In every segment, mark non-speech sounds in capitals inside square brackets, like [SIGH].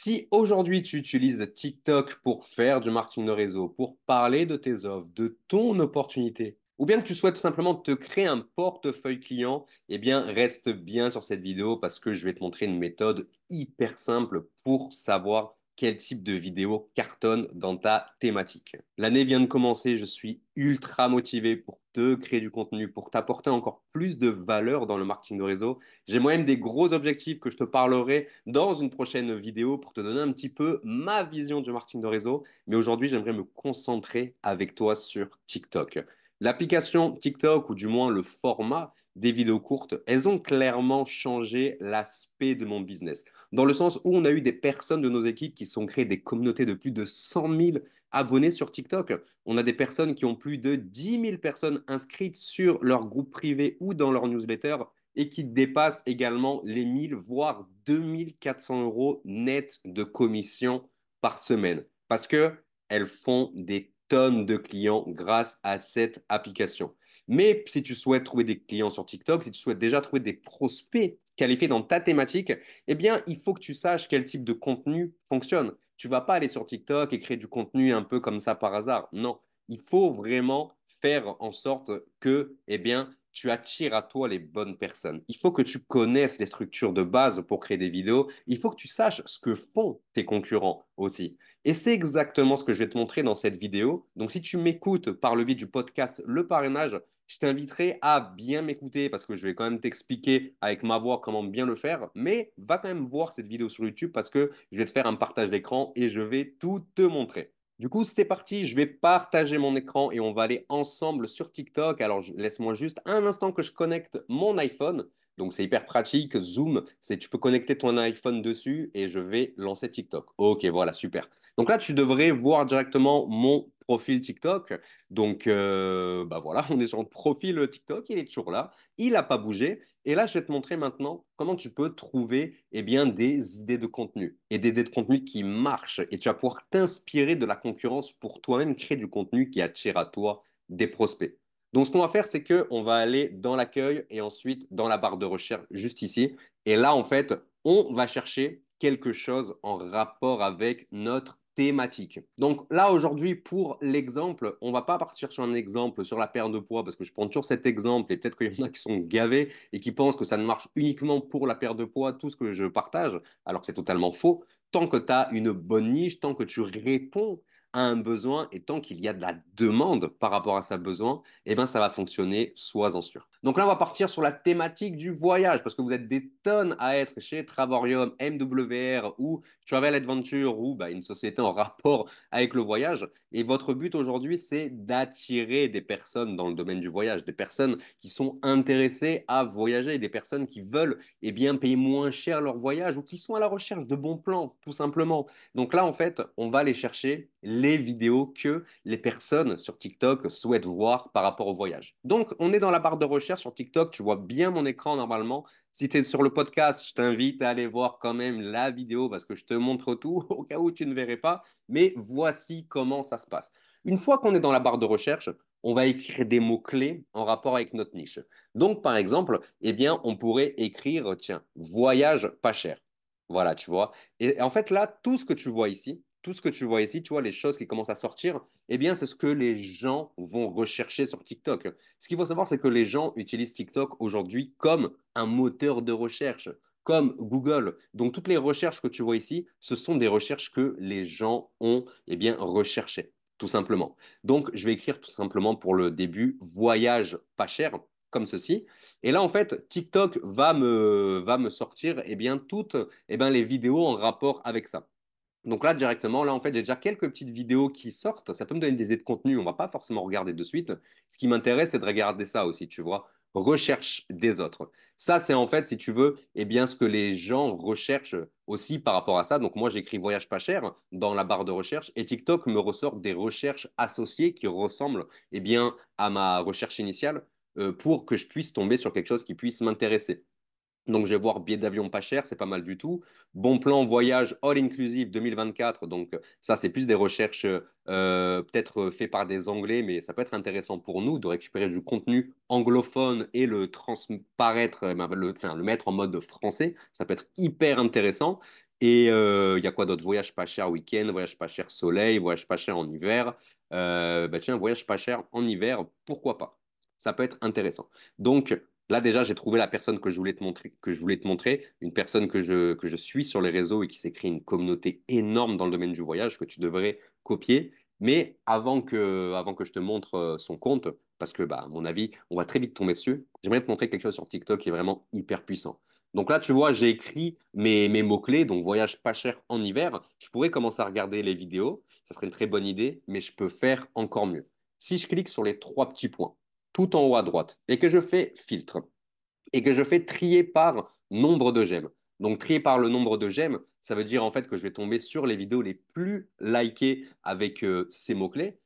Si aujourd'hui tu utilises TikTok pour faire du marketing de réseau, pour parler de tes offres, de ton opportunité, ou bien que tu souhaites tout simplement te créer un portefeuille client, eh bien reste bien sur cette vidéo parce que je vais te montrer une méthode hyper simple pour savoir quel type de vidéo cartonne dans ta thématique. L'année vient de commencer, je suis ultra motivé pour te créer du contenu, pour t'apporter encore plus de valeur dans le marketing de réseau. J'ai moi-même des gros objectifs que je te parlerai dans une prochaine vidéo pour te donner un petit peu ma vision du marketing de réseau. Mais aujourd'hui, j'aimerais me concentrer avec toi sur TikTok. L'application TikTok, ou du moins le format des vidéos courtes, elles ont clairement changé l'aspect de mon business. Dans le sens où on a eu des personnes de nos équipes qui sont créées des communautés de plus de 100 000 abonnés sur TikTok. On a des personnes qui ont plus de 10 000 personnes inscrites sur leur groupe privé ou dans leur newsletter et qui dépassent également les 1000 voire 2400 euros net de commission par semaine. Parce qu'elles font des tonnes de clients grâce à cette application. Mais si tu souhaites trouver des clients sur TikTok, si tu souhaites déjà trouver des prospects qualifiés dans ta thématique, eh bien, il faut que tu saches quel type de contenu fonctionne. Tu vas pas aller sur TikTok et créer du contenu un peu comme ça par hasard. Non, il faut vraiment faire en sorte que, eh bien, tu attires à toi les bonnes personnes. Il faut que tu connaisses les structures de base pour créer des vidéos. Il faut que tu saches ce que font tes concurrents aussi. Et c'est exactement ce que je vais te montrer dans cette vidéo. Donc, si tu m'écoutes par le biais du podcast Le Parrainage, je t'inviterai à bien m'écouter parce que je vais quand même t'expliquer avec ma voix comment bien le faire. Mais va quand même voir cette vidéo sur YouTube parce que je vais te faire un partage d'écran et je vais tout te montrer. Du coup, c'est parti, je vais partager mon écran et on va aller ensemble sur TikTok. Alors, laisse-moi juste un instant que je connecte mon iPhone. Donc, c'est hyper pratique. Zoom, c'est tu peux connecter ton iPhone dessus et je vais lancer TikTok. Ok, voilà, super. Donc là, tu devrais voir directement mon profil TikTok. Donc, euh, bah voilà, [LAUGHS] on est sur le profil TikTok, il est toujours là, il n'a pas bougé. Et là, je vais te montrer maintenant comment tu peux trouver eh bien, des idées de contenu et des idées de contenu qui marchent. Et tu vas pouvoir t'inspirer de la concurrence pour toi-même créer du contenu qui attire à toi des prospects. Donc, ce qu'on va faire, c'est qu'on va aller dans l'accueil et ensuite dans la barre de recherche juste ici. Et là, en fait, on va chercher quelque chose en rapport avec notre thématique. Donc là, aujourd'hui, pour l'exemple, on va pas partir sur un exemple sur la perte de poids parce que je prends toujours cet exemple et peut-être qu'il y en a qui sont gavés et qui pensent que ça ne marche uniquement pour la perte de poids, tout ce que je partage, alors que c'est totalement faux. Tant que tu as une bonne niche, tant que tu réponds un besoin et tant qu'il y a de la demande par rapport à sa besoin, eh ben, ça va fonctionner, sois-en sûr. Donc là, on va partir sur la thématique du voyage parce que vous êtes des tonnes à être chez Travorium, MWR ou Travel Adventure ou bah, une société en rapport avec le voyage. Et votre but aujourd'hui, c'est d'attirer des personnes dans le domaine du voyage, des personnes qui sont intéressées à voyager, des personnes qui veulent eh bien, payer moins cher leur voyage ou qui sont à la recherche de bons plans, tout simplement. Donc là, en fait, on va aller chercher vidéos que les personnes sur TikTok souhaitent voir par rapport au voyage. Donc, on est dans la barre de recherche sur TikTok. Tu vois bien mon écran normalement. Si tu es sur le podcast, je t'invite à aller voir quand même la vidéo parce que je te montre tout [LAUGHS] au cas où tu ne verrais pas. Mais voici comment ça se passe. Une fois qu'on est dans la barre de recherche, on va écrire des mots-clés en rapport avec notre niche. Donc, par exemple, eh bien, on pourrait écrire, tiens, voyage pas cher. Voilà, tu vois. Et en fait, là, tout ce que tu vois ici, tout ce que tu vois ici, tu vois, les choses qui commencent à sortir, eh bien, c'est ce que les gens vont rechercher sur TikTok. Ce qu'il faut savoir, c'est que les gens utilisent TikTok aujourd'hui comme un moteur de recherche, comme Google. Donc, toutes les recherches que tu vois ici, ce sont des recherches que les gens ont, eh bien, recherchées, tout simplement. Donc, je vais écrire tout simplement pour le début, voyage pas cher comme ceci. Et là, en fait, TikTok va me, va me sortir eh bien, toutes eh bien, les vidéos en rapport avec ça. Donc là, directement, là, en fait, j'ai déjà quelques petites vidéos qui sortent. Ça peut me donner des idées de contenu. On ne va pas forcément regarder de suite. Ce qui m'intéresse, c'est de regarder ça aussi, tu vois. Recherche des autres. Ça, c'est en fait, si tu veux, eh bien, ce que les gens recherchent aussi par rapport à ça. Donc, moi, j'écris voyage pas cher dans la barre de recherche et TikTok me ressort des recherches associées qui ressemblent, eh à ma recherche initiale euh, pour que je puisse tomber sur quelque chose qui puisse m'intéresser. Donc, je vais voir billet d'avion pas cher, c'est pas mal du tout. Bon plan voyage all inclusive 2024. Donc, ça, c'est plus des recherches euh, peut-être faites par des Anglais, mais ça peut être intéressant pour nous de récupérer du contenu anglophone et le transparaître, euh, le, enfin, le mettre en mode français. Ça peut être hyper intéressant. Et euh, il y a quoi d'autre? Voyage pas cher week-end, voyage pas cher soleil, voyage pas cher en hiver. Euh, bah tiens, voyage pas cher en hiver, pourquoi pas? Ça peut être intéressant. Donc là déjà, j'ai trouvé la personne que je voulais te montrer, une personne que je, suis sur les réseaux et qui s'est créé une communauté énorme dans le domaine du voyage que tu devrais copier. Mais avant que, avant que je te montre euh, son compte, parce que, bah, à mon avis, on va très vite tomber dessus, j'aimerais te montrer quelque chose sur TikTok qui est vraiment hyper puissant. Donc là, tu vois, j'ai écrit mes, mes mots-clés, donc voyage pas cher en hiver. Je pourrais commencer à regarder les vidéos, ça serait une très bonne idée, mais je peux faire encore mieux. Si je clique sur les trois petits points, tout en haut à droite, et que je fais filtre, et que je fais trier par nombre de j'aime. Donc trier par le nombre de j'aime, ça veut dire en fait que je vais tomber sur les vidéos les plus likées avec euh, ces mots-clés.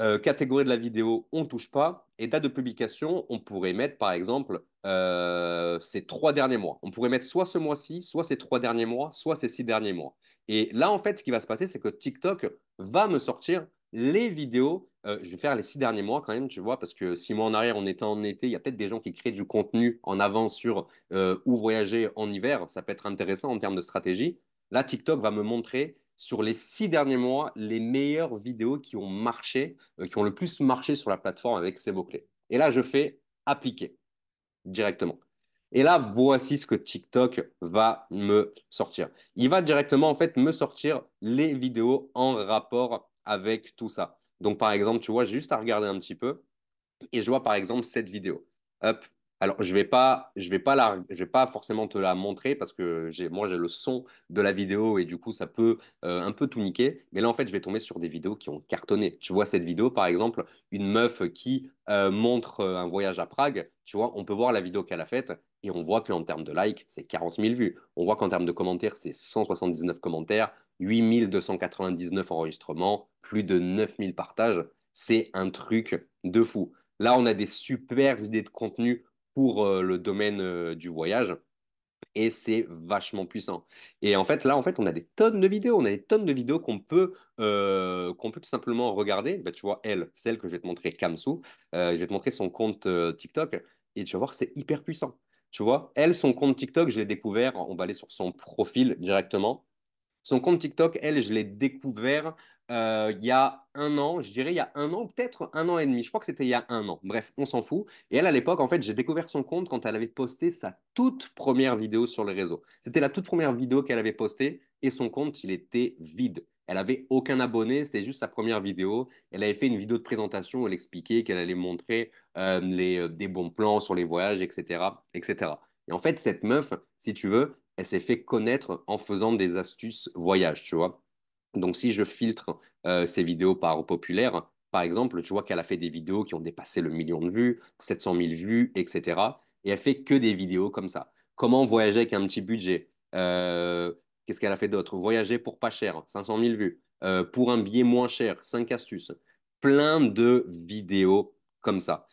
Euh, catégorie de la vidéo, on ne touche pas. Et date de publication, on pourrait mettre par exemple euh, ces trois derniers mois. On pourrait mettre soit ce mois-ci, soit ces trois derniers mois, soit ces six derniers mois. Et là, en fait, ce qui va se passer, c'est que TikTok va me sortir les vidéos. Euh, je vais faire les six derniers mois quand même, tu vois, parce que six mois en arrière, on était en été, il y a peut-être des gens qui créent du contenu en avance sur où voyager en hiver. Ça peut être intéressant en termes de stratégie. Là, TikTok va me montrer sur les six derniers mois les meilleures vidéos qui ont marché, euh, qui ont le plus marché sur la plateforme avec ces mots-clés. Et là, je fais appliquer directement. Et là, voici ce que TikTok va me sortir. Il va directement, en fait, me sortir les vidéos en rapport avec tout ça. Donc, par exemple, tu vois, juste à regarder un petit peu et je vois, par exemple, cette vidéo. Hop, alors, je vais pas, je vais pas je vais pas forcément te la montrer parce que moi, j'ai le son de la vidéo et du coup, ça peut euh, un peu tout niquer. Mais là, en fait, je vais tomber sur des vidéos qui ont cartonné. Tu vois cette vidéo, par exemple, une meuf qui euh, montre euh, un voyage à Prague. Tu vois, on peut voir la vidéo qu'elle a faite et on voit qu'en termes de likes, c'est 40 000 vues. On voit qu'en termes de commentaires, c'est 179 commentaires, 8 299 enregistrements, plus de 9 000 partages. C'est un truc de fou. Là, on a des super idées de contenu pour euh, le domaine euh, du voyage. Et c'est vachement puissant. Et en fait, là, en fait, on a des tonnes de vidéos. On a des tonnes de vidéos qu'on peut, euh, qu'on peut tout simplement regarder. Bah, tu vois, elle, celle que je vais te montrer, Kamsu, je vais te montrer son compte TikTok. Et tu vas voir, c'est hyper puissant. Tu vois, elle, son compte TikTok, je l'ai découvert. On va aller sur son profil directement. Son compte TikTok, elle, je l'ai découvert euh, il y a un an, je dirais il y a un an, peut-être un an et demi. Je crois que c'était il y a un an. Bref, on s'en fout. Et elle, à l'époque, en fait, j'ai découvert son compte quand elle avait posté sa toute première vidéo sur les réseaux. C'était la toute première vidéo qu'elle avait postée et son compte, il était vide. Elle avait aucun abonné, c'était juste sa première vidéo. Elle avait fait une vidéo de présentation où elle expliquait qu'elle allait montrer euh, les, euh, des bons plans sur les voyages, etc., etc. Et en fait, cette meuf, si tu veux, elle s'est fait connaître en faisant des astuces voyage, tu vois. Donc, si je filtre euh, ces vidéos par populaire, par exemple, tu vois qu'elle a fait des vidéos qui ont dépassé le million de vues, 700 000 vues, etc. Et elle fait que des vidéos comme ça. Comment voyager avec un petit budget? Euh, Qu'est-ce qu'elle a fait d'autre? Voyager pour pas cher, 500 000 vues. Euh, pour un billet moins cher, 5 astuces. Plein de vidéos comme ça.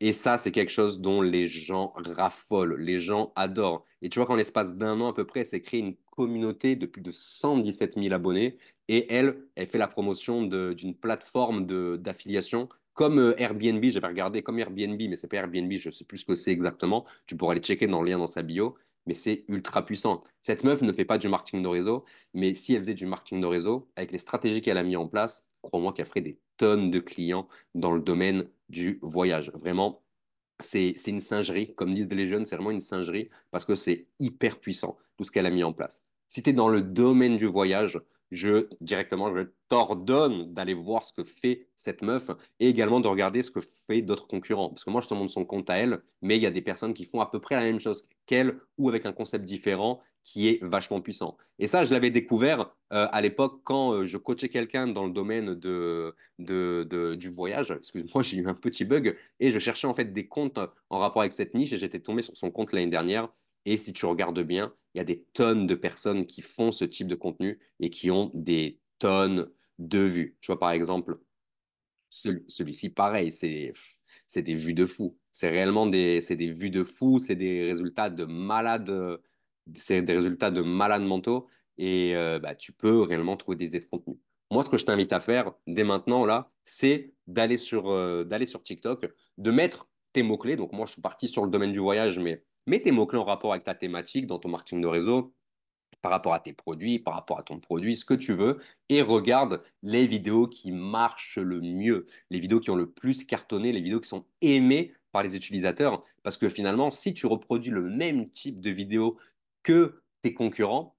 Et ça, c'est quelque chose dont les gens raffolent, les gens adorent. Et tu vois qu'en l'espace d'un an à peu près, elle s'est créée une communauté de plus de 117 000 abonnés. Et elle, elle fait la promotion d'une plateforme d'affiliation comme euh, Airbnb. J'avais regardé comme Airbnb, mais c'est pas Airbnb, je sais plus ce que c'est exactement. Tu pourras aller checker dans le lien dans sa bio. Mais c'est ultra puissant. Cette meuf ne fait pas du marketing de réseau, mais si elle faisait du marketing de réseau, avec les stratégies qu'elle a mis en place, crois-moi qu'elle ferait des tonnes de clients dans le domaine du voyage. Vraiment, c'est une singerie. Comme disent les jeunes, c'est vraiment une singerie parce que c'est hyper puissant, tout ce qu'elle a mis en place. Si tu es dans le domaine du voyage, je directement, je t'ordonne d'aller voir ce que fait cette meuf et également de regarder ce que fait d'autres concurrents. Parce que moi, je te montre son compte à elle, mais il y a des personnes qui font à peu près la même chose qu'elle ou avec un concept différent qui est vachement puissant. Et ça, je l'avais découvert euh, à l'époque quand euh, je coachais quelqu'un dans le domaine de, du voyage. Excuse-moi, [LAUGHS] j'ai eu un petit bug et je cherchais en fait des comptes en rapport avec cette niche et j'étais tombé sur son compte l'année dernière. Et si tu regardes bien, il y a des tonnes de personnes qui font ce type de contenu et qui ont des tonnes de vues. Tu vois, par exemple, celui-ci, pareil, c'est des vues de fou. C'est réellement des, des vues de fou, c'est des résultats de malades c'est des résultats de malades mentaux et euh, bah, tu peux réellement trouver des idées de contenu. Moi, ce que je t'invite à faire dès maintenant, là, c'est d'aller sur, euh, sur TikTok, de mettre tes mots-clés. Donc, moi, je suis parti sur le domaine du voyage, mais mets tes mots-clés en rapport avec ta thématique dans ton marketing de réseau. par rapport à tes produits, par rapport à ton produit, ce que tu veux, et regarde les vidéos qui marchent le mieux, les vidéos qui ont le plus cartonné, les vidéos qui sont aimées par les utilisateurs. Parce que finalement, si tu reproduis le même type de vidéo que tes concurrents,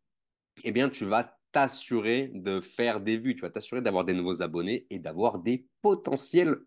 eh bien, tu vas t'assurer de faire des vues, tu vas t'assurer d'avoir des nouveaux abonnés et d'avoir des potentiels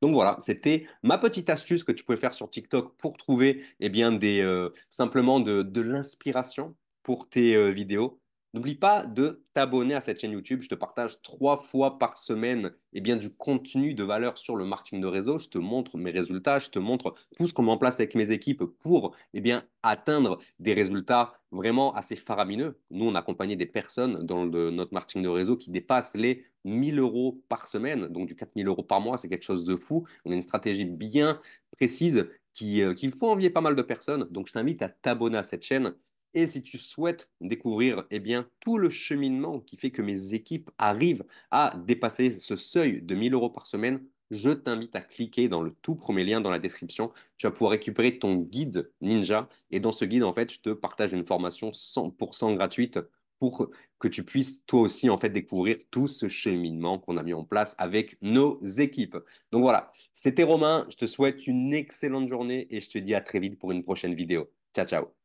Donc voilà, c'était ma petite astuce que tu pouvais faire sur TikTok pour trouver eh bien, des, euh, simplement de, de l'inspiration pour tes euh, vidéos. N'oublie pas de t'abonner à cette chaîne YouTube. Je te partage trois fois par semaine eh bien, du contenu de valeur sur le marketing de réseau. Je te montre mes résultats, je te montre tout ce qu'on met en place avec mes équipes pour eh bien, atteindre des résultats vraiment assez faramineux. Nous, on a accompagné des personnes dans notre marketing de réseau qui dépassent les 1000 euros par semaine, donc du 4000 euros par mois, c'est quelque chose de fou. On a une stratégie bien précise qui, euh, faut envier pas mal de personnes. Donc, je t'invite à t'abonner à cette chaîne. Et si tu souhaites découvrir eh tout le cheminement qui fait que mes équipes arrivent à dépasser ce seuil de 1000 euros par semaine, je t'invite à cliquer dans le tout premier lien dans la description. Tu vas pouvoir récupérer ton guide Ninja. Et dans ce guide, en fait, je te partage une formation 100% gratuite pour que tu puisses toi aussi en fait découvrir tout ce cheminement qu'on a mis en place avec nos équipes. Donc voilà, c'était Romain, je te souhaite une excellente journée et je te dis à très vite pour une prochaine vidéo. Ciao ciao